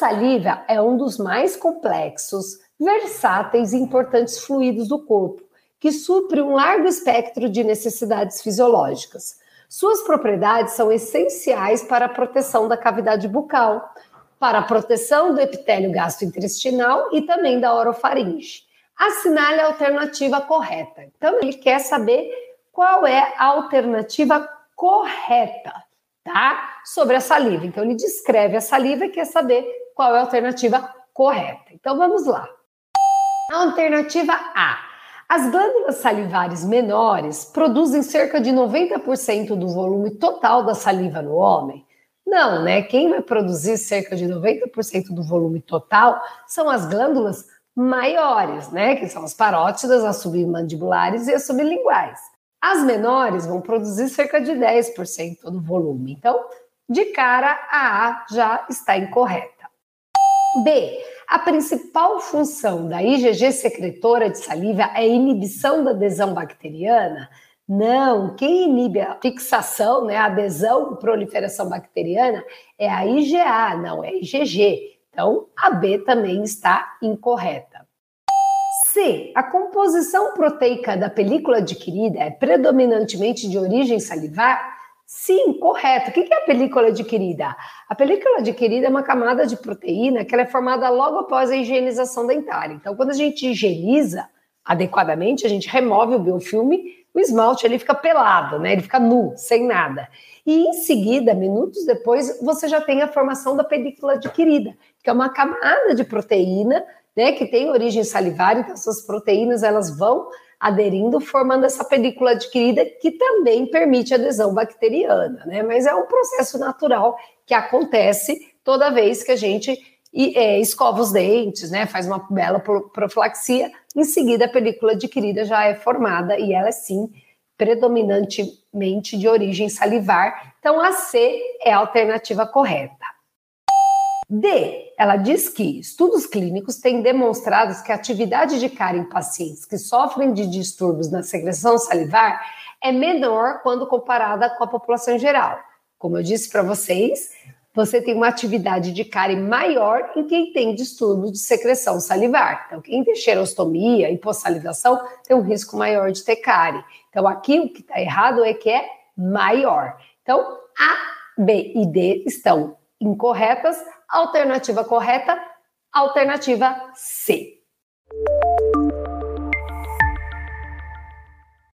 saliva é um dos mais complexos, versáteis e importantes fluidos do corpo, que supre um largo espectro de necessidades fisiológicas. Suas propriedades são essenciais para a proteção da cavidade bucal, para a proteção do epitélio gastrointestinal e também da orofaringe. Assinale a alternativa correta. Então, ele quer saber qual é a alternativa correta, tá? Sobre a saliva. Então, ele descreve a saliva e quer saber qual é a alternativa correta. Então, vamos lá. A alternativa A as glândulas salivares menores produzem cerca de 90% do volume total da saliva no homem. Não, né? Quem vai produzir cerca de 90% do volume total são as glândulas maiores, né? Que são as parótidas, as submandibulares e as sublinguais. As menores vão produzir cerca de 10% do volume. Então, de cara, a A já está incorreta. B. A principal função da IgG secretora de saliva é inibição da adesão bacteriana? Não, quem inibe a fixação, né, a adesão, proliferação bacteriana é a IgA, não é a IgG. Então, a B também está incorreta. C. A composição proteica da película adquirida é predominantemente de origem salivar? Sim, correto. O que é a película adquirida? A película adquirida é uma camada de proteína que é formada logo após a higienização dentária. Então, quando a gente higieniza adequadamente, a gente remove o biofilme, o esmalte ele fica pelado, né? Ele fica nu, sem nada. E em seguida, minutos depois, você já tem a formação da película adquirida, que é uma camada de proteína, né, que tem origem salivar, então essas proteínas elas vão aderindo, formando essa película adquirida que também permite adesão bacteriana, né? Mas é um processo natural que acontece toda vez que a gente é, escova os dentes, né? Faz uma bela profilaxia, em seguida a película adquirida já é formada e ela é sim predominantemente de origem salivar. Então a C é a alternativa correta. D, ela diz que estudos clínicos têm demonstrado que a atividade de cara em pacientes que sofrem de distúrbios na secreção salivar é menor quando comparada com a população em geral. Como eu disse para vocês, você tem uma atividade de cárie maior em quem tem distúrbios de secreção salivar. Então, quem tem xerostomia, hipossalivação, tem um risco maior de ter cárie. Então, aqui o que está errado é que é maior. Então, A, B e D estão incorretas. Alternativa correta, alternativa C.